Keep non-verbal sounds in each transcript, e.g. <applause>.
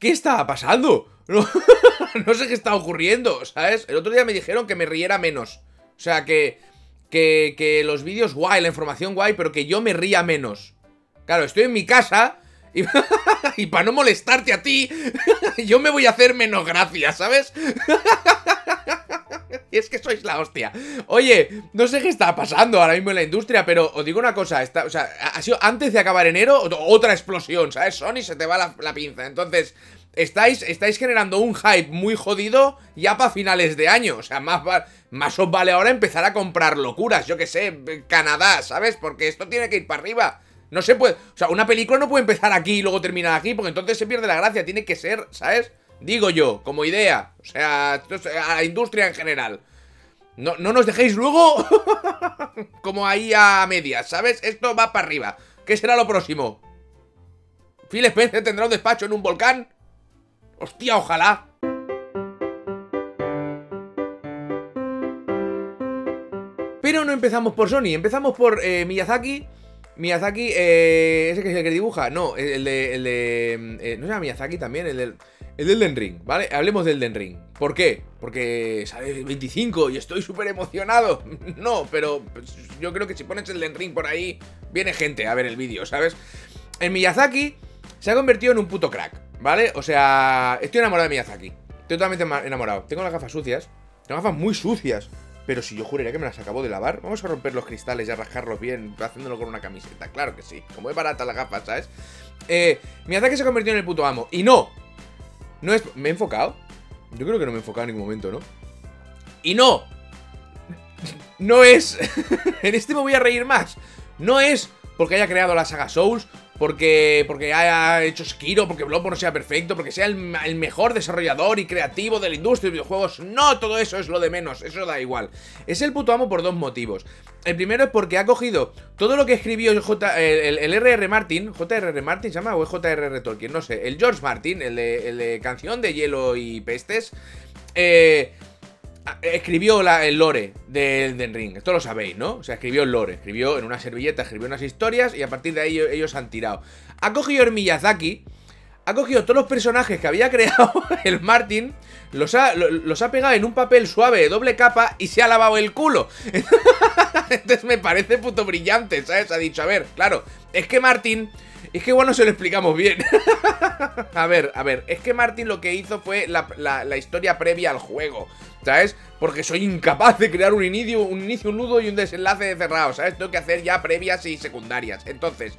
¿Qué estaba pasando? <laughs> No, sé qué está ocurriendo, ¿sabes? El otro día me dijeron que me riera menos. O sea, que, que, que los vídeos guay, la información guay, pero que yo me ría menos. Claro, estoy en mi casa y, <laughs> y para no molestarte a ti, <laughs> yo me voy a hacer menos gracia, ¿sabes? <laughs> Y es que sois la hostia. Oye, no sé qué está pasando ahora mismo en la industria, pero os digo una cosa, está, o sea, ha sido antes de acabar enero otra explosión, ¿sabes? Sony se te va la, pinza. Entonces, estáis, estáis generando un hype muy jodido ya para finales de año. O sea, más, más os vale ahora empezar a comprar locuras, yo que sé, Canadá, ¿sabes? Porque esto tiene que ir para arriba. No se puede, o sea, una película no puede empezar aquí y luego terminar aquí, porque entonces se pierde la gracia, tiene que ser, ¿sabes? Digo yo, como idea. O sea, a la industria en general. No, no nos dejéis luego <laughs> como ahí a medias, ¿sabes? Esto va para arriba. ¿Qué será lo próximo? ¿Phil Spencer tendrá un despacho en un volcán? Hostia, ojalá. Pero no empezamos por Sony, empezamos por eh, Miyazaki. Miyazaki, eh, ese que es el que dibuja. No, el de. El de eh, no se llama Miyazaki también, el del. El del Den Ring, ¿vale? Hablemos del Den Ring. ¿Por qué? Porque sale el 25 y estoy súper emocionado. <laughs> No, pero pues, yo creo que si pones el Den Ring por ahí, viene gente a ver el vídeo, ¿sabes? El Miyazaki se ha convertido en un puto crack, ¿vale? O sea, estoy enamorado de Miyazaki. Estoy totalmente enamorado. Tengo las gafas sucias. Tengo gafas muy sucias. Pero si yo juraría que me las acabo de lavar, vamos a romper los cristales y a rascarlos bien, haciéndolo con una camiseta. Claro que sí. Como es barata la gafa, ¿sabes? Eh, Miyazaki se ha convertido en el puto amo. Y no, no es... ¿Me he enfocado? Yo creo que no me he enfocado en ningún momento, ¿no? Y no. No es... <laughs> en este me voy a reír más. No es porque haya creado la saga Souls, porque, porque haya hecho Sekiro, porque Bloodborne sea perfecto, porque sea el, mejor desarrollador y creativo de la industria de videojuegos. No, todo eso es lo de menos, eso da igual. Es el puto amo por dos motivos. El primero es porque ha cogido todo lo que escribió el, J, el, el, R.R. Martin, J.R.R. Martin se llama o es J.R.R. Tolkien, no sé, el George Martin, el de, de Canción de Hielo y Pestes, eh escribió el lore del Den Ring. Esto lo sabéis, ¿no? O sea, escribió el lore. Escribió en una servilleta, escribió unas historias y a partir de ahí ellos han tirado. Ha cogido el Miyazaki, ha cogido todos los personajes que había <laughs> creado el Martin, los ha, los ha pegado en un papel suave de doble capa y se ha lavado el culo. <laughs> Entonces me parece puto brillante, ¿sabes? Ha dicho, a ver, claro, es que Martin... Es que igual no se lo explicamos bien. <laughs> a ver, a ver, es que Martin lo que hizo fue la, la historia previa al juego. ¿sabes? Porque soy incapaz de crear un inicio, un inicio, nudo y un desenlace cerrado, ¿sabes? Tengo que hacer ya previas y secundarias. Entonces,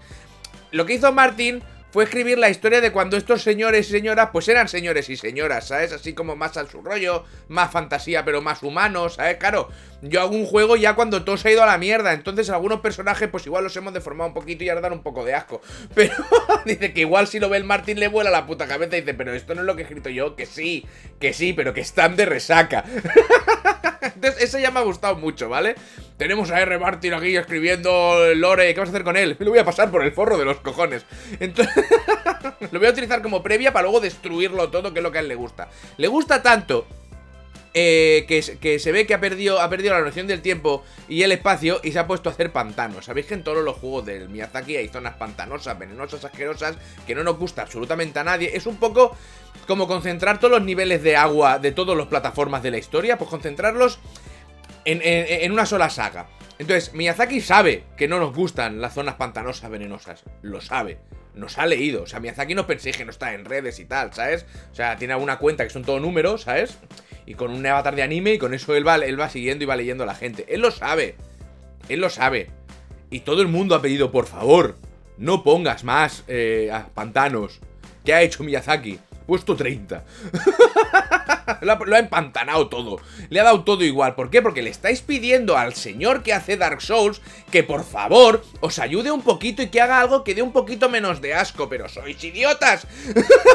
lo que hizo Martín fue escribir la historia de cuando estos señores y señoras pues eran señores y señoras, ¿sabes? Así como más al su rollo, más fantasía pero más humanos, ¿sabes? Claro, yo hago un juego ya cuando todo se ha ido a la mierda, entonces algunos personajes pues igual los hemos deformado un poquito y ahora dan un poco de asco. <laughs> Pero <laughs> dice que igual si lo ve el Martín le vuela la puta cabeza y dice, pero esto no es lo que he escrito yo, que sí, que sí, pero que están de resaca. <laughs> Entonces, eso ya me ha gustado mucho, ¿vale? Tenemos a R. Martin aquí escribiendo Lore. ¿Qué vas a hacer con él? Lo voy a pasar por el forro de los cojones. Entonces, lo voy a utilizar como previa para luego destruirlo todo, que es lo que a él le gusta. Le gusta tanto eh, que, se ve que ha perdido, ha perdido la noción del tiempo y el espacio y se ha puesto a hacer pantanos. Sabéis que en todos los juegos del Miyazaki hay zonas pantanosas, venenosas, asquerosas, que no nos gusta absolutamente a nadie. Es un poco como concentrar todos los niveles de agua de todas las plataformas de la historia, pues concentrarlos en, una sola saga. Entonces, Miyazaki sabe que no nos gustan las zonas pantanosas venenosas. Lo sabe. Nos ha leído. O sea, Miyazaki no penséis que no está en redes y tal, ¿sabes? O sea, tiene alguna cuenta que son todo números, ¿sabes? Y con un avatar de anime y con eso él va, él va siguiendo y va leyendo a la gente. Él lo sabe. Él lo sabe. Y todo el mundo ha pedido, por favor, no pongas más eh, pantanos. ¿Qué ha hecho Miyazaki? Puesto 30. <laughs> <laughs> lo, ha, empantanado todo. Le ha dado todo igual. ¿Por qué? Porque le estáis pidiendo al señor que hace Dark Souls que por favor os ayude un poquito y que haga algo que dé un poquito menos de asco. Pero sois idiotas.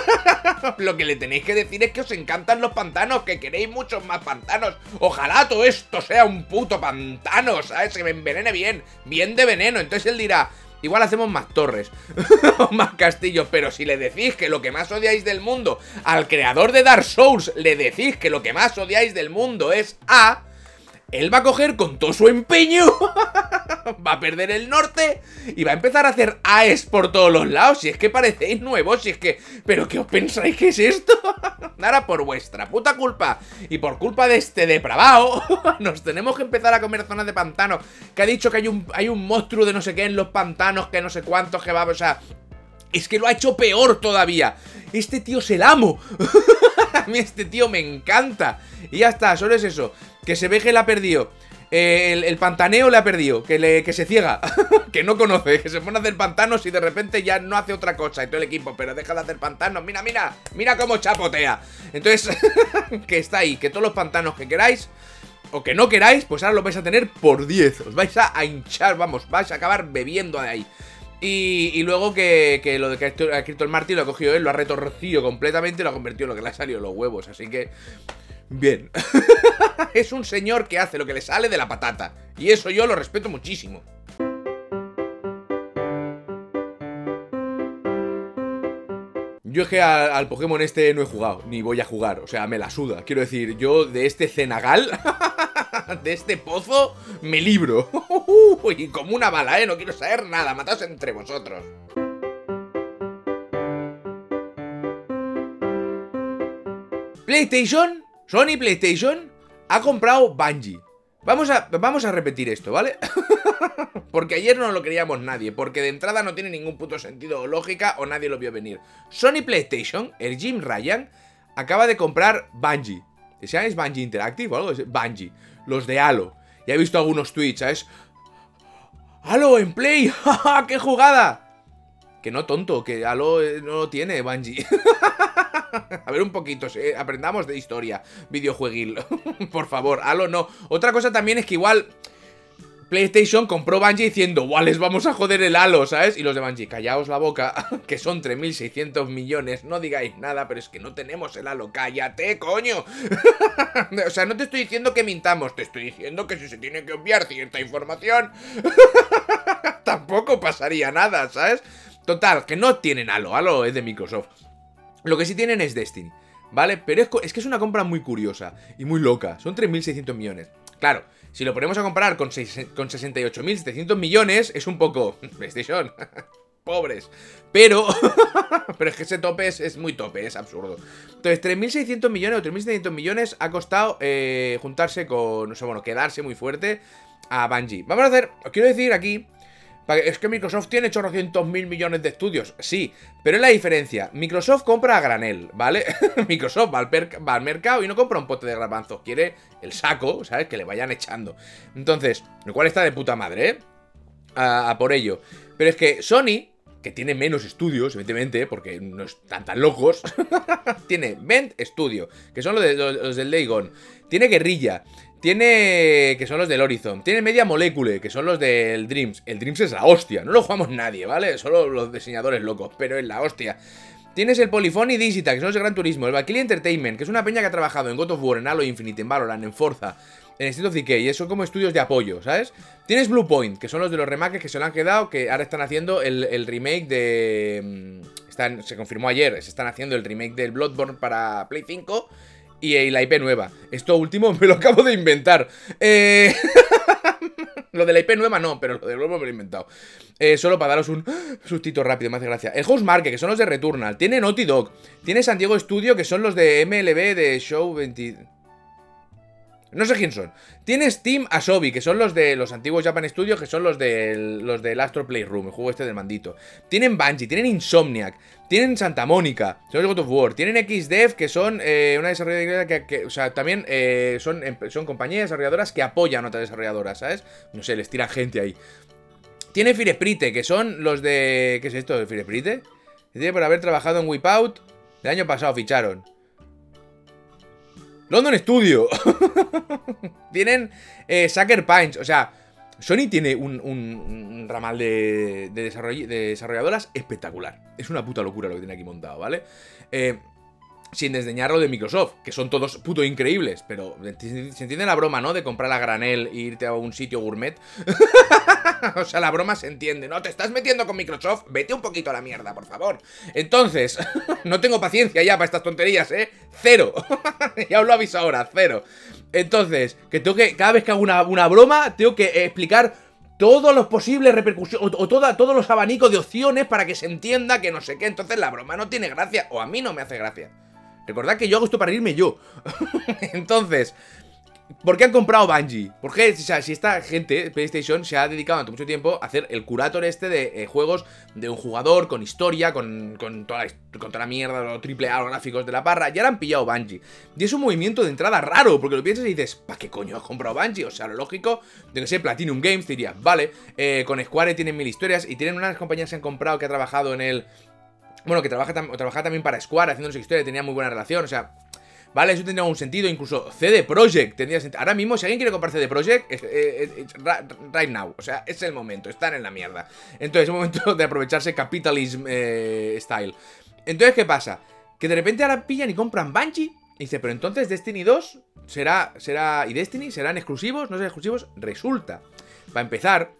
<laughs> lo que le tenéis que decir es que os encantan los pantanos, que queréis muchos más pantanos. Ojalá todo esto sea un puto pantano, ¿sabes? Que me envenene bien. Bien de veneno. Entonces él dirá... Igual hacemos más torres <laughs> más castillos, pero si le decís que lo que más odiáis del mundo al creador de Dark Souls, le decís que lo que más odiáis del mundo es A, él va a coger con todo su empeño, <laughs> va a perder el norte y va a empezar a hacer AES por todos los lados. Si es que parecéis nuevos, si es que... ¿Pero qué os pensáis que es esto? <laughs> Ahora por vuestra puta culpa y por culpa de este depravado, <laughs> nos tenemos que empezar a comer zonas de pantano. Que ha dicho que hay un, hay un monstruo de no sé qué en los pantanos, que no sé cuántos, que va... O sea... Es que lo ha hecho peor todavía. Este tío es el amo. <laughs> a mí este tío me encanta. Y ya está, solo es eso. Que se ve que le ha perdido. Eh, el, pantaneo le ha perdido, que, le, que se ciega, <laughs> que no conoce, que se pone a hacer pantanos y de repente ya no hace otra cosa y todo el equipo, pero deja de hacer pantanos, mira, mira, mira cómo chapotea. Entonces, <laughs> que está ahí, que todos los pantanos que queráis o que no queráis, pues ahora lo vais a tener por 10, os vais a hinchar, vamos, vais a acabar bebiendo de ahí. Y, luego que, lo de que ha escrito el Martín lo ha cogido él, lo ha retorcido completamente y lo ha convertido en lo que le ha salido los huevos. Así que, bien. <laughs> es un señor que hace lo que le sale de la patata. Y eso yo lo respeto muchísimo. Yo es que al, Pokémon este no he jugado, ni voy a jugar, o sea, me la suda. Quiero decir, yo de este Cenagal, <laughs> <laughs> de este pozo, me libro. <laughs> Y como una bala, ¿eh? No quiero saber nada, mataos entre vosotros. PlayStation, Sony PlayStation, ha comprado Bungie. Vamos a, vamos a repetir esto, ¿vale? <laughs> porque ayer no lo queríamos nadie, porque de entrada no tiene ningún puto sentido o lógica o nadie lo vio venir. Sony PlayStation, el Jim Ryan, acaba de comprar Bungie. ¿Se llama Bungie Interactive o algo? Bungie. Los de Halo. Ya he visto algunos tweets, ¿sabes? ¡Halo en Play! <laughs> ¡Qué jugada! Que no tonto, que Halo eh, no lo tiene Bungie. <laughs> A ver un poquito, aprendamos de historia videojueguil. <laughs> Por favor, Halo no. Otra cosa también es que igual... PlayStation compró Bungie diciendo, ¡Guau, les vamos a joder el halo! ¿Sabes? Y los de Bungie, callaos la boca, <laughs> que son 3.600 millones, no digáis nada, pero es que no tenemos el halo, ¡cállate, coño! <laughs> o sea, no te estoy diciendo que mintamos, te estoy diciendo que si se tiene que obviar cierta información, <laughs> tampoco pasaría nada, ¿sabes? Total, que no tienen halo, halo es de Microsoft. Lo que sí tienen es Destiny, ¿vale? Pero es, que es una compra muy curiosa y muy loca. Son 3.600 millones. Claro, si lo ponemos a comparar con, con 68.700 millones, es un poco... <laughs> PlayStation... <laughs> Pobres. Pero... <laughs> pero es que ese tope es, muy tope, es absurdo. Entonces, 3.600 millones o 3.700 millones ha costado eh, juntarse con... O sea, bueno, quedarse muy fuerte a Bungie. Vamos a hacer... Os quiero decir aquí es que Microsoft tiene 800 mil millones de estudios. Sí, pero es la diferencia. Microsoft compra a granel, ¿vale? <laughs> Microsoft va al, mercado y no compra un pote de garbanzos. Quiere el saco, ¿sabes? Que le vayan echando. Entonces, lo cual está de puta madre, ¿eh? A, por ello. Pero es que Sony, que tiene menos estudios, evidentemente, porque no están tan locos, <laughs> tiene Vent Studio, que son los, de, los, del Dagon. Tiene Guerrilla. Tiene. que son los del Horizon. Tiene Media Molecule, que son los del Dreams. El Dreams es la hostia. No lo jugamos nadie, ¿vale? Solo los diseñadores locos, pero es la hostia. Tienes el Polyphony Digita, que son los de Gran Turismo. El Valkyrie Entertainment, que es una peña que ha trabajado en God of War, en Halo Infinite, en Valorant, en Forza, en Street of Decay. Y son como estudios de apoyo, ¿sabes? Tienes Bluepoint, que son los de los remakes que se lo han quedado, que ahora están haciendo el, remake de. Mm, están, se confirmó ayer, se están haciendo el remake del Bloodborne para Play 5 y la IP nueva. Esto último me lo acabo de inventar. Eh... <laughs> lo de la IP nueva no, pero lo de nuevo me lo he inventado. Eh, solo para daros un sustito rápido, me hace gracia. El House Market, que son los de Returnal. Tiene Naughty Dog. Tiene San Diego Studio, que son los de MLB de Show 20... No sé quién son. Tiene Steam Asobi, que son los de los antiguos Japan Studios, que son los del, los del Astro Playroom, el juego este del mandito. Tienen Bungie, tienen Insomniac, tienen Santa Mónica, son los God of War. Tienen XDev, que son eh, una desarrolladora que, o sea, también eh, son, son compañías desarrolladoras que apoyan a otras desarrolladoras, ¿sabes? No sé, les tira gente ahí. Tiene Firesprite, que son los de... ¿Qué es esto de Firesprite? Tiene por haber trabajado en Wipeout. El año pasado ficharon. London Studio. <laughs> Tienen eh, Sucker Punch. O sea, Sony tiene un, ramal de, desarrolladoras espectacular. Es una puta locura lo que tiene aquí montado, ¿vale? Eh, sin desdeñar lo de Microsoft, que son todos puto increíbles, pero se entiende la broma, ¿no? De comprar a granel e irte a un sitio gourmet. <laughs> o sea, la broma se entiende. No, te estás metiendo con Microsoft, vete un poquito a la mierda, por favor. Entonces, <laughs> no tengo paciencia ya para estas tonterías, ¿eh? Cero. <laughs> ya os lo aviso ahora, cero. Entonces, que tengo que, cada vez que hago una, una broma, tengo que explicar todos los posibles repercusiones o, todos los abanicos de opciones para que se entienda que no sé qué. Entonces la broma no tiene gracia o a mí no me hace gracia. Recordad que yo hago esto para irme yo. <laughs> Entonces, ¿Por qué han comprado Bungie? Porque, o sea, si esta gente, PlayStation, se ha dedicado durante mucho tiempo a hacer el curator este de eh, juegos de un jugador, con historia, con, toda, la, con toda la mierda, los triple A, los gráficos de la parra, ya la han pillado Bungie. Y es un movimiento de entrada raro, porque lo piensas y dices, ¿para qué coño has comprado Bungie? O sea, lo lógico, de que sea Platinum Games, diría, vale, eh, con Square tienen mil historias y tienen unas compañías que han comprado que ha trabajado en el... Bueno, que trabaja, trabaja también para Square, haciendo su historia, tenía muy buena relación, o sea, ¿Vale? Eso tendría un sentido. Incluso CD Projekt tendría sentido. Ahora mismo, si alguien quiere comprar CD Projekt, right now. O sea, es el momento. Están en la mierda. Entonces, es el momento de aprovecharse capitalism eh, style. Entonces, ¿qué pasa? Que de repente ahora pillan y compran Bungie. Y dice, pero entonces Destiny 2 será, será. ¿Y Destiny serán exclusivos? ¿No serán exclusivos? Resulta, para empezar,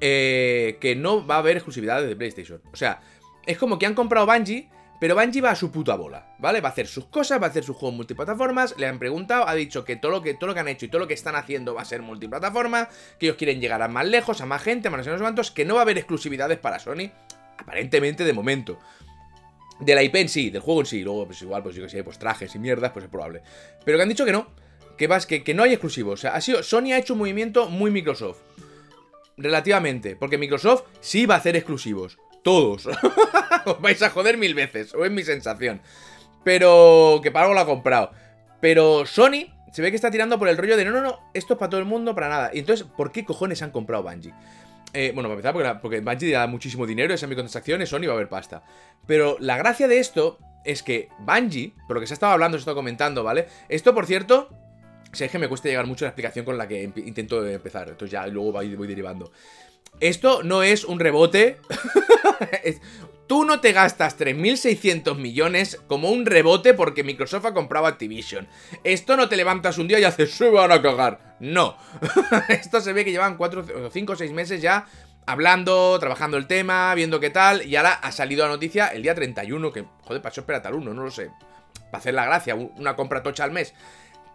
eh, que no va a haber exclusividad de PlayStation. O sea, es como que han comprado Bungie pero Bungie va a su puta bola, ¿vale? Va a hacer sus cosas, va a hacer sus juegos multiplataformas. Le han preguntado, ha dicho que todo lo que, todo lo que han hecho y todo lo que están haciendo va a ser multiplataforma. Que ellos quieren llegar a más lejos, a más gente, a más cuantos. Que no va a haber exclusividades para Sony. Aparentemente de momento. De la IP en sí, del juego en sí. Luego, pues igual, pues yo que sé, pues trajes y mierdas, pues es probable. Pero que han dicho que no. Que, vas, que, que no hay exclusivos. O sea, ha sido. Sony ha hecho un movimiento muy Microsoft. Relativamente. Porque Microsoft sí va a hacer exclusivos. Todos. <laughs> Os vais a joder mil veces, o es mi sensación. Pero que para algo lo ha comprado. Pero Sony se ve que está tirando por el rollo de no, no, no, esto es para todo el mundo, para nada. Y entonces, ¿por qué cojones han comprado Bungie? Eh, bueno, para empezar, porque, porque Bungie da muchísimo dinero, esa microtransacciones, Sony va a haber pasta. Pero la gracia de esto es que Bungie, por lo que se ha estado hablando, se estado comentando, ¿vale? Esto, por cierto, es que me cuesta llegar mucho la explicación con la que intento empezar. Entonces ya luego voy derivando. Esto no es un rebote. <laughs> Tú no te gastas 3.600 millones como un rebote porque Microsoft ha comprado Activision. Esto no te levantas un día y haces, se van a cagar. No. <laughs> Esto se ve que llevan 4, 5 o 6 meses ya hablando, trabajando el tema, viendo qué tal. Y ahora ha salido la noticia el día 31, que, joder, pasó espera tal uno, no lo sé. Para hacer la gracia, una compra tocha al mes.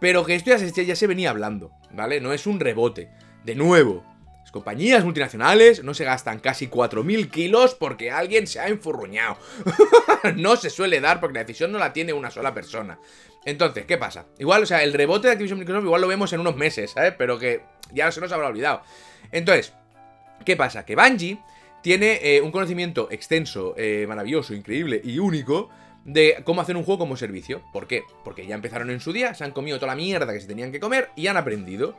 Pero que esto ya se, ya se venía hablando, ¿vale? No es un rebote. De nuevo, compañías multinacionales no se gastan casi 4.000 kilos porque alguien se ha enfurruñado. <laughs> no se suele dar porque la decisión no la tiene una sola persona. Entonces, ¿qué pasa? Igual, o sea, el rebote de Activision Microsoft igual lo vemos en unos meses, ¿sabes? Pero que ya se nos habrá olvidado. Entonces, ¿qué pasa? Que Bungie tiene eh, un conocimiento extenso, eh, maravilloso, increíble y único de cómo hacer un juego como servicio. ¿Por qué? Porque ya empezaron en su día, se han comido toda la mierda que se tenían que comer y han aprendido.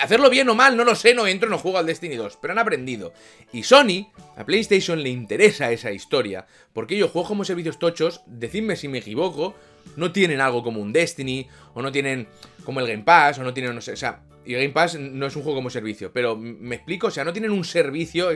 Hacerlo bien o mal, no lo sé, no entro, no juego al Destiny 2, pero han aprendido. Y Sony, a PlayStation le interesa esa historia, porque ellos juegos como servicios tochos, decidme si me equivoco, no tienen algo como un Destiny, o no tienen como el Game Pass, o no tienen, o sea, y Game Pass no es un juego como servicio, pero me explico, o sea, no tienen un servicio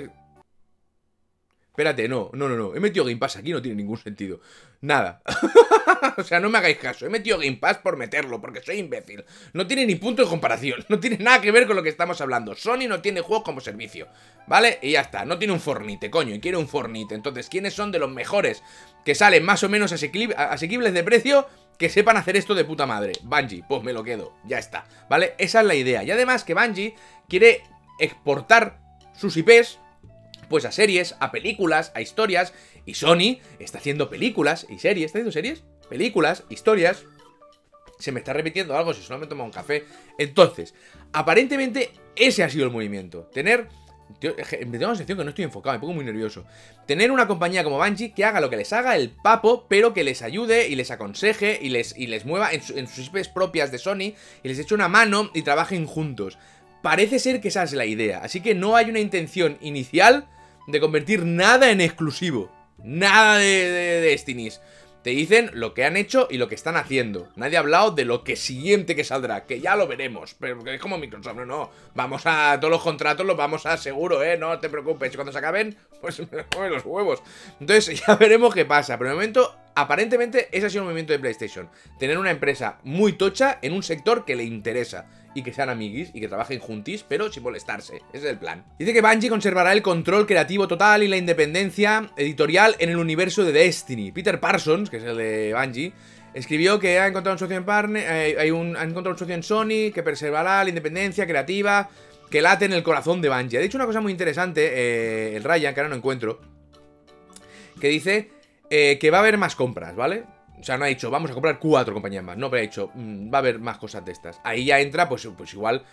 Espérate, no, no, no, no. He metido Game Pass aquí, no tiene ningún sentido. Nada. <laughs> o sea, no me hagáis caso. He metido Game Pass por meterlo, porque soy imbécil. No tiene ni punto de comparación. <laughs> No tiene nada que ver con lo que estamos hablando. Sony no tiene juegos como servicio. ¿Vale? Y ya está. No tiene un Fornite, coño. Y quiere un Fornite. Entonces, ¿quiénes son de los mejores que salen más o menos asequibles de precio? Que sepan hacer esto de puta madre. Bungie, pues me lo quedo. Ya está. ¿Vale? Esa es la idea. Y además que Bungie quiere exportar sus IPs pues a series, a películas, a historias. Y Sony está haciendo películas y series. ¿Está haciendo series? Películas, historias. Se me está repitiendo algo si solo me tomo un café. Entonces, aparentemente ese ha sido el movimiento. Tener... me tengo la sensación que no estoy enfocado, me pongo muy nervioso. Tener una compañía como Bungie que haga lo que les haga el papo, pero que les ayude y les aconseje y les, y les mueva en, sus IPs propias de Sony y les eche una mano y trabajen juntos. Parece ser que esa es la idea, así que no hay una intención inicial de convertir nada en exclusivo. Nada de, de, Destinies. Te dicen lo que han hecho y lo que están haciendo. Nadie ha hablado de lo que siguiente que saldrá, que ya lo veremos. Pero es como Microsoft, no, no. Vamos a todos los contratos, los vamos a seguro, ¿eh? No te preocupes. Cuando se acaben, pues <laughs> me los huevos. Entonces <laughs> ya veremos qué pasa. Pero de momento Aparentemente, ese ha sido el movimiento de PlayStation. Tener una empresa muy tocha en un sector que le interesa. Y que sean amiguis y que trabajen juntis, pero sin molestarse. Ese es el plan. Dice que Bungie conservará el control creativo total y la independencia editorial en el universo de Destiny. Peter Parsons, que es el de Bungie, escribió que ha encontrado un socio en partner, eh, hay un, ha encontrado un socio en Sony que preservará la independencia creativa que late en el corazón de Bungie. Ha dicho una cosa muy interesante, eh, el Ryan, que ahora no encuentro, que dice eh, que va a haber más compras, ¿vale? O sea, no ha dicho, vamos a comprar cuatro compañías más. No, pero ha dicho, mm, va a haber más cosas de estas. Ahí ya entra, pues, pues igual.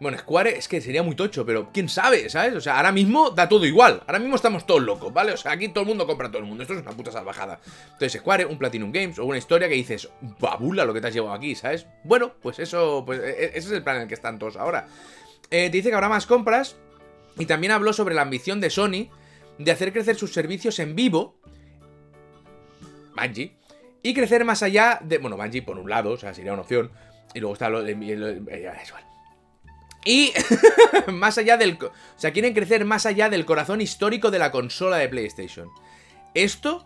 Bueno, Square es que sería muy tocho, pero quién sabe, ¿sabes? O sea, ahora mismo da todo igual. Ahora mismo estamos todos locos, ¿vale? O sea, aquí todo el mundo compra a todo el mundo. Esto es una puta salvajada. Entonces, Square, un Platinum Games o una historia que dices, babula lo que te has llevado aquí, ¿sabes? Bueno, pues eso, pues e, e, ese es el plan en el que están todos ahora. Eh, te dice que habrá más compras. Y también habló sobre la ambición de Sony de hacer crecer sus servicios en vivo Bungie. Y crecer más allá de. Bueno, Bungie por un lado, o sea, sería una opción. Y luego está lo de. Y <laughs> más allá del... O sea, quieren crecer más allá del corazón histórico de la consola de PlayStation. Esto...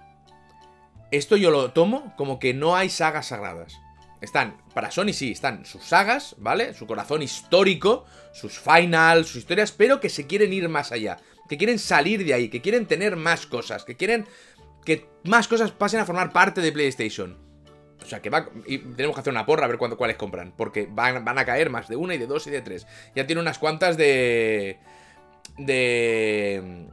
Esto yo lo tomo como que no hay sagas sagradas. Están, para Sony sí, están sus sagas, ¿vale? Su corazón histórico, sus finals, sus historias, pero que se quieren ir más allá. Que quieren salir de ahí, que quieren tener más cosas, que quieren que más cosas pasen a formar parte de PlayStation. O sea, que va. Y tenemos que hacer una porra a ver cuánto, cuáles compran. Porque van, van a caer más de una y de dos y de tres. Ya tiene unas cuantas de. De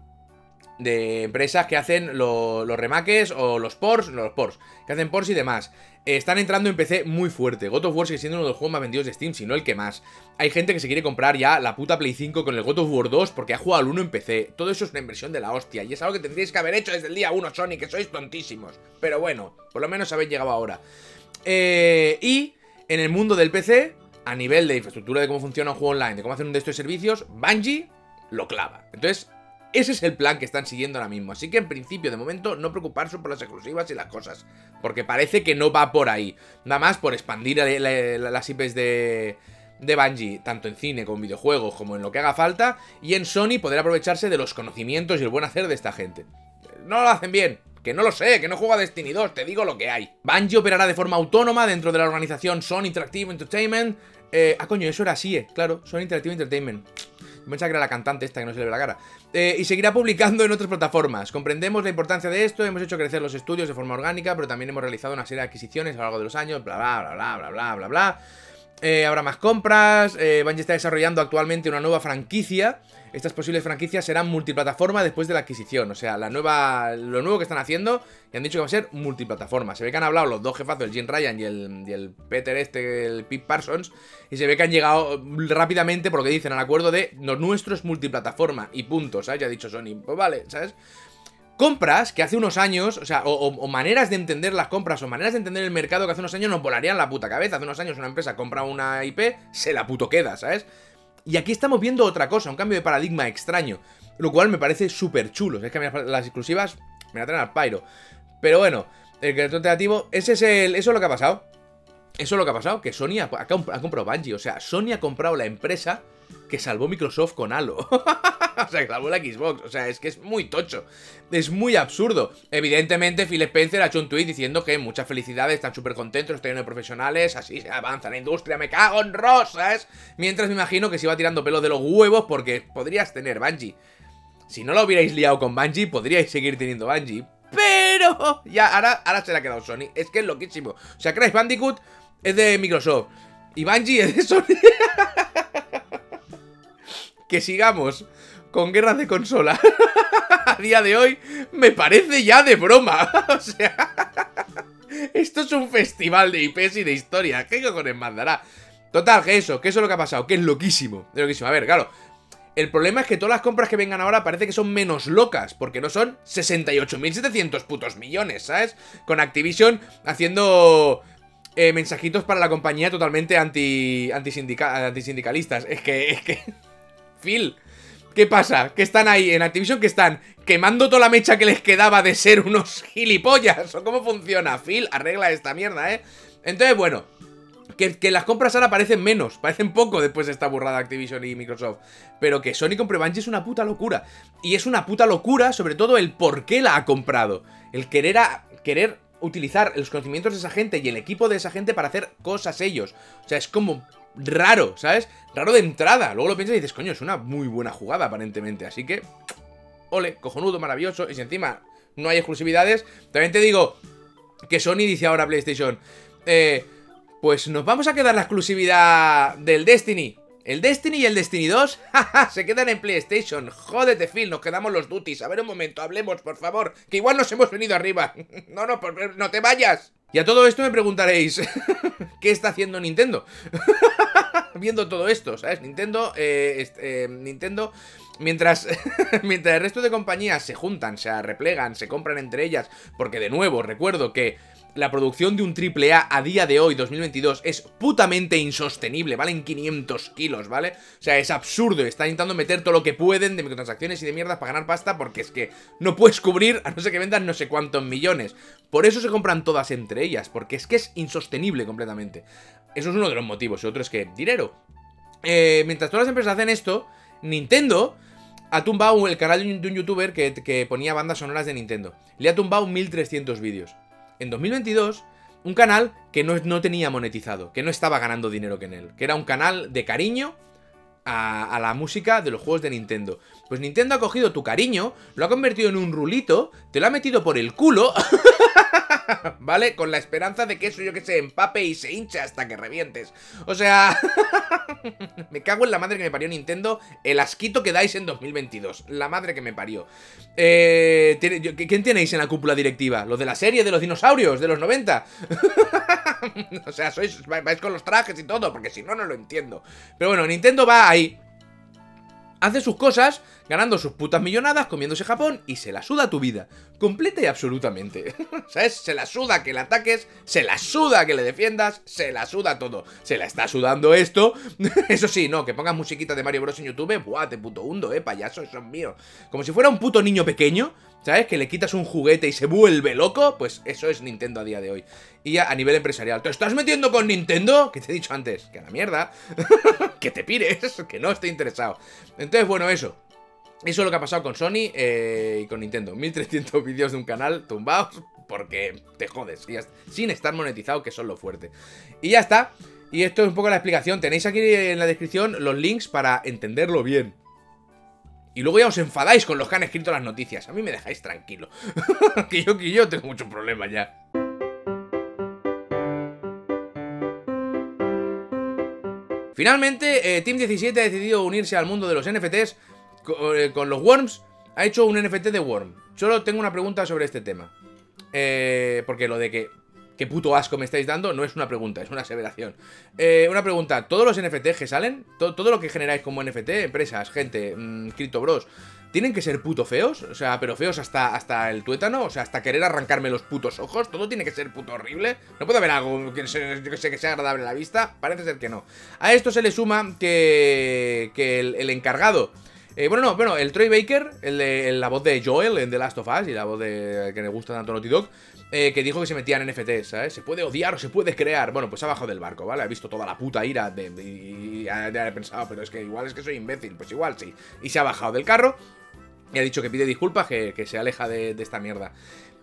de empresas que hacen los remakes o los ports, los ports, que hacen ports y demás. están entrando en PC muy fuerte. God of War sigue siendo uno de los juegos más vendidos de Steam, si no el que más. Hay gente que se quiere comprar ya la puta Play 5 con el God of War 2 porque ha jugado al 1 en PC. Todo eso es una inversión de la hostia y es algo que tendríais que haber hecho desde el día 1, Sony, que sois tontísimos. Pero bueno, por lo menos habéis llegado ahora. Eh, y en el mundo del PC, a nivel de infraestructura de cómo funciona un juego online, de cómo hacer un de estos servicios, Bungie lo clava. Entonces, ese es el plan que están siguiendo ahora mismo. Así que en principio, de momento, no preocuparse por las exclusivas y las cosas. Porque parece que no va por ahí. Nada más por expandir las IPs de, de Bungie, tanto en cine como en videojuegos, como en lo que haga falta. Y en Sony poder aprovecharse de los conocimientos y el buen hacer de esta gente. No lo hacen bien. Que no lo sé, que no juega Destiny 2, te digo lo que hay. Bungie operará de forma autónoma dentro de la organización Sony Interactive Entertainment. Eh, ah, coño, eso era así, eh. Claro, Sony Interactive Entertainment. Pensaba que era la cantante esta que no se le ve la cara. Eh, y seguirá publicando en otras plataformas. Comprendemos la importancia de esto, hemos hecho crecer los estudios de forma orgánica, pero también hemos realizado una serie de adquisiciones a lo largo de los años, bla bla bla bla bla bla bla bla. Eh, habrá más compras. Eh, está desarrollando actualmente una nueva franquicia. Estas posibles franquicias serán multiplataforma después de la adquisición. O sea, la nueva, lo nuevo que están haciendo, y han dicho que va a ser multiplataforma. Se ve que han hablado los dos jefazos, el Jim Ryan y el, y Peter este, el Parsons, y se ve que han llegado rápidamente, por lo que dicen, al acuerdo de lo nuestro es multiplataforma y punto, ¿sabes? Ya ha dicho Sony. Pues vale, ¿sabes? Compras que hace unos años, o sea, o, maneras de entender las compras o maneras de entender el mercado que hace unos años nos volarían la puta cabeza. Hace unos años una empresa compra una IP, se la puto queda, ¿sabes? Y aquí estamos viendo otra cosa, un cambio de paradigma extraño, lo cual me parece súper chulo. Es que las exclusivas me la traen al pairo. Pero bueno, el crédito alternativo, ese es el, eso es lo que ha pasado. Eso es lo que ha pasado, que Sony ha, ha comprado Bungie, o sea, Sony ha comprado la empresa que salvó Microsoft con Halo. <laughs> o sea, que salvó la Xbox. O sea, es que es muy tocho. Es muy absurdo. Evidentemente, Phil Spencer ha hecho un tweet diciendo que muchas felicidades, están súper contentos, están de profesionales, así se avanza la industria, me cago en rosas. Mientras me imagino que se iba tirando pelo de los huevos porque podrías tener Bungie. Si no lo hubierais liado con Bungie, podríais seguir teniendo Bungie. Pero ya, ahora, ahora se le ha quedado Sony. Es que es loquísimo. O sea, Crash Bandicoot es de Microsoft. Y Bungie es de Sony. <laughs> que sigamos con guerras de consola <laughs> a día de hoy me parece ya de broma. <laughs> o sea, esto es un festival de IPs y de historia. ¿Qué cojones mandará? Total, que eso, que eso es lo que ha pasado, que es loquísimo. Loquísimo. A ver, claro. El problema es que todas las compras que vengan ahora parece que son menos locas, porque no son 68.700 putos millones, ¿sabes? Con Activision haciendo eh, mensajitos para la compañía totalmente anti, antisindicalistas. Es que, es que... Phil, ¿qué pasa? Que están ahí en Activision, que están quemando toda la mecha que les quedaba de ser unos gilipollas. ¿O <laughs> cómo funciona? Phil, arregla esta mierda, ¿eh? Entonces, bueno, que, las compras ahora parecen menos, parecen poco después de esta burrada Activision y Microsoft. Pero que Sony compre Bungie es una puta locura. Y es una puta locura, sobre todo, el por qué la ha comprado. El querer, a, querer utilizar los conocimientos de esa gente y el equipo de esa gente para hacer cosas ellos. O sea, es como raro, ¿sabes? Raro de entrada. Luego lo piensas y dices, coño, es una muy buena jugada aparentemente. Así que, ole, cojonudo, maravilloso. Y si encima no hay exclusividades, también te digo que Sony dice ahora PlayStation, eh, pues nos vamos a quedar la exclusividad del Destiny. El Destiny y el Destiny 2 <laughs> se quedan en PlayStation. Jódete, Phil, nos quedamos los duties. A ver un momento, hablemos, por favor. Que igual nos hemos venido arriba. <laughs> no, no, no te vayas. Y a todo esto me preguntaréis, <laughs> ¿qué está haciendo Nintendo? Viendo todo esto, ¿sabes? Nintendo, eh, eh, Nintendo, mientras, <laughs> mientras el resto de compañías se juntan, se replegan, se compran entre ellas, porque de nuevo, recuerdo que la producción de un AAA a día de hoy, 2022, es putamente insostenible, valen 500 kilos, ¿vale? O sea, es absurdo, están intentando meter todo lo que pueden de microtransacciones y de mierdas para ganar pasta porque es que no puedes cubrir a no ser que vendan no sé cuántos millones. Por eso se compran todas entre ellas, porque es que es insostenible completamente. Eso es uno de los motivos, y otro es que, dinero. Eh, mientras todas las empresas hacen esto, Nintendo ha tumbado el canal de un youtuber que, que ponía bandas sonoras de Nintendo. Le ha tumbado 1300 vídeos en 2022 un canal que no, no, tenía monetizado, que no estaba ganando dinero que en él, que era un canal de cariño a, a, la música de los juegos de Nintendo. Pues Nintendo ha cogido tu cariño, lo ha convertido en un rulito, te lo ha metido por el culo, <laughs> <laughs> ¿vale? Con la esperanza de que eso, yo que sé, empape y se hinche hasta que revientes. O sea, <laughs> me cago en la madre que me parió Nintendo, el asquito que dais en 2022, la madre que me parió. Eh, ¿Quién tenéis en la cúpula directiva? ¿Los de la serie de los dinosaurios de los 90? <laughs> o sea, sois, vais con los trajes y todo, porque si no, no lo entiendo. Pero bueno, Nintendo va ahí hace sus cosas, ganando sus putas millonadas, comiéndose Japón y se la suda tu vida. Completa y absolutamente. <laughs> ¿Sabes? Se la suda que le ataques, se la suda que le defiendas, se la suda todo. Se la está sudando esto. <laughs> Eso sí, no, que pongas musiquita de Mario Bros en YouTube, buah, te puto hundo, eh, payaso, eso es mío. Como si fuera un puto niño pequeño, ¿Sabes? Que le quitas un juguete y se vuelve loco. Pues eso es Nintendo a día de hoy. Y ya a nivel empresarial. ¿Te estás metiendo con Nintendo? Que te he dicho antes. Que a la mierda. <laughs> que te pires. Que no estoy interesado. Entonces, bueno, eso. Eso es lo que ha pasado con Sony eh, y con Nintendo. 1300 <laughs> vídeos de un canal tumbados porque te jodes. sin estar monetizado, que son lo fuerte. Y ya está. Y esto es un poco la explicación. Tenéis aquí en la descripción los links para entenderlo bien. Y luego ya os enfadáis con los que han escrito las noticias. A mí me dejáis tranquilo. <laughs> que, yo, que yo tengo mucho problema ya. Finalmente, eh, Team 17 ha decidido unirse al mundo de los NFTs eh, con, los Worms. Ha hecho un NFT de Worm. Solo tengo una pregunta sobre este tema. Eh, porque lo de que qué puto asco me estáis dando, no es una pregunta, es una aseveración. Eh, una pregunta, ¿todos los NFTs que salen, todo, lo que generáis como NFT, empresas, gente, mmm, Bros, tienen que ser puto feos? O sea, pero feos hasta, hasta el tuétano, o sea, hasta querer arrancarme los putos ojos, todo tiene que ser puto horrible. No puede haber algo que, sea, que sea agradable a la vista, parece ser que no. A esto se le suma que, que el, encargado... Eh, bueno, no, bueno, el Troy Baker, el de, la voz de Joel en The Last of Us y la voz de que le gusta tanto Naughty Dog, eh, que dijo que se metían NFTs, ¿sabes? Se puede odiar o se puede crear. Bueno, pues ha bajado del barco, ¿vale? Ha visto toda la puta ira de, y ha, pensado, pero es que igual es que soy imbécil. Pues igual sí. Y se ha bajado del carro y ha dicho que pide disculpas, que, se aleja de, esta mierda.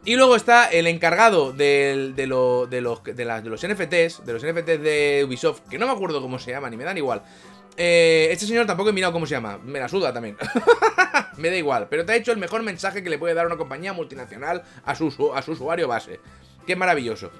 Y luego está el encargado de, de, los, de, los NFTs, de los NFTs de Ubisoft, que no me acuerdo cómo se llaman, ni me dan igual. Eh, este señor tampoco he mirado cómo se llama. Me la suda también. <laughs> me da igual. Pero te ha hecho el mejor mensaje que le puede dar una compañía multinacional a su, usuario base. Qué maravilloso.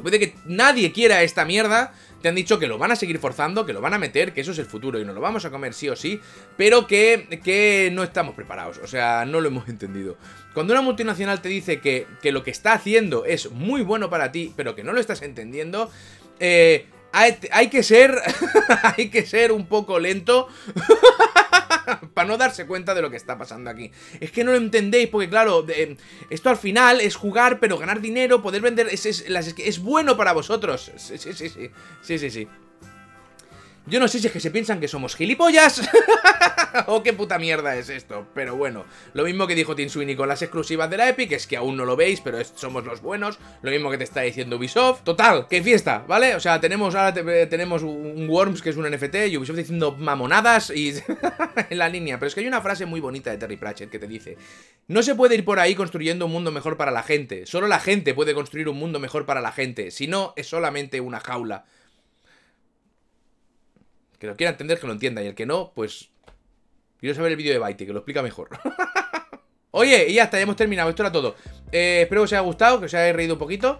Puede que nadie quiera esta mierda. Te han dicho que lo van a seguir forzando, que lo van a meter, que eso es el futuro y nos lo vamos a comer sí o sí, pero que, que no estamos preparados, o sea, no lo hemos entendido. Cuando una multinacional te dice que, que lo que está haciendo es muy bueno para ti, pero que no lo estás entendiendo, eh, hay, que ser. <laughs> hay que ser un poco lento. <laughs> para no darse cuenta de lo que está pasando aquí. Es que no lo entendéis, porque claro, esto al final es jugar, pero ganar dinero, poder vender. Es, es, es bueno para vosotros. Sí, sí, sí. Sí, sí, sí. Yo no sé si es que se piensan que somos gilipollas <laughs> o qué puta mierda es esto, pero bueno, lo mismo que dijo Tim Sweeney con las exclusivas de la Epic, es que aún no lo veis, pero somos los buenos, lo mismo que te está diciendo Ubisoft. Total, qué fiesta, ¿vale? O sea, tenemos ahora tenemos un Worms que es un NFT y Ubisoft diciendo mamonadas y <laughs> en la línea, pero es que hay una frase muy bonita de Terry Pratchett que te dice, no se puede ir por ahí construyendo un mundo mejor para la gente, solo la gente puede construir un mundo mejor para la gente, si no es solamente una jaula. Que lo quiera entender, que lo entienda. Y el que no, pues. Quiero saber el vídeo de Baite, que lo explica mejor. <laughs> Oye, y ya está, ya hemos terminado. Esto era todo. Eh, espero que os haya gustado, que os haya reído un poquito.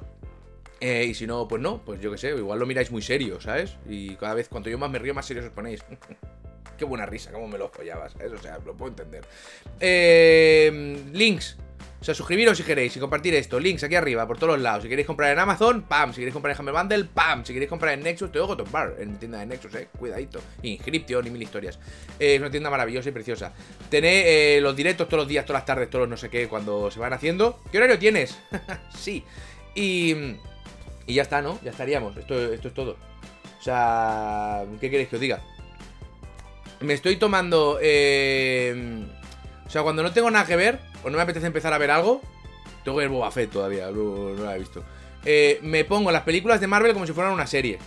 Eh, y si no, pues no, pues yo qué sé, igual lo miráis muy serio, ¿sabes? Y cada vez, cuanto yo más me río, más serios os ponéis. <laughs> Qué buena risa, cómo me lo follabas, ¿sabes? O sea, lo puedo entender. Eh, links o sea, suscribiros si queréis y compartir esto. Links aquí arriba, por todos los lados. Si queréis comprar en Amazon, pam. Si queréis comprar en Hammer Bundle, pam. Si queréis comprar en Nexus, te ojo Bar en tienda de Nexus, eh. Cuidadito. Inscription y mil historias. Eh, es una tienda maravillosa y preciosa. Tenéis eh, los directos todos los días, todas las tardes, todos los no sé qué, cuando se van haciendo. ¿Qué horario tienes? <laughs> sí. Y. Y ya está, ¿no? Ya estaríamos. Esto, esto es todo. O sea, ¿qué queréis que os diga? Me estoy tomando. Eh, o sea, cuando no tengo nada que ver, o no me apetece empezar a ver algo, tengo que ver Boba Fett todavía, no, no la he visto. Eh, me pongo las películas de Marvel como si fueran una serie.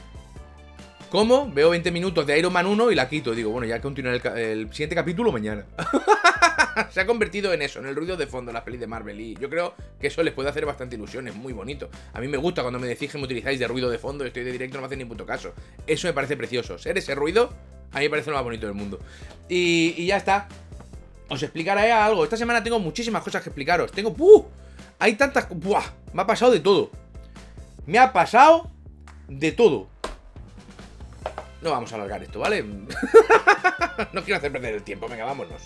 ¿Cómo? Veo 20 minutos de Iron Man 1 y la quito. Digo, bueno, ya continúa el, el siguiente capítulo mañana. <laughs> Se ha convertido en eso, en el ruido de fondo, las pelis de Marvel. Y yo creo que eso les puede hacer bastante ilusión, es muy bonito. A mí me gusta cuando me decís que me utilizáis de ruido de fondo, estoy de directo, no me hacen ni puto caso. Eso me parece precioso. Ser ese ruido, a mí me parece lo más bonito del mundo. Y ya está os explicaré algo. Esta semana tengo muchísimas cosas que explicaros. Tengo... ¡Puh! Hay tantas... ¡Buah! Me ha pasado de todo. Me ha pasado de todo. No vamos a alargar esto, ¿vale? <laughs> no quiero hacer perder el tiempo. Venga, vámonos.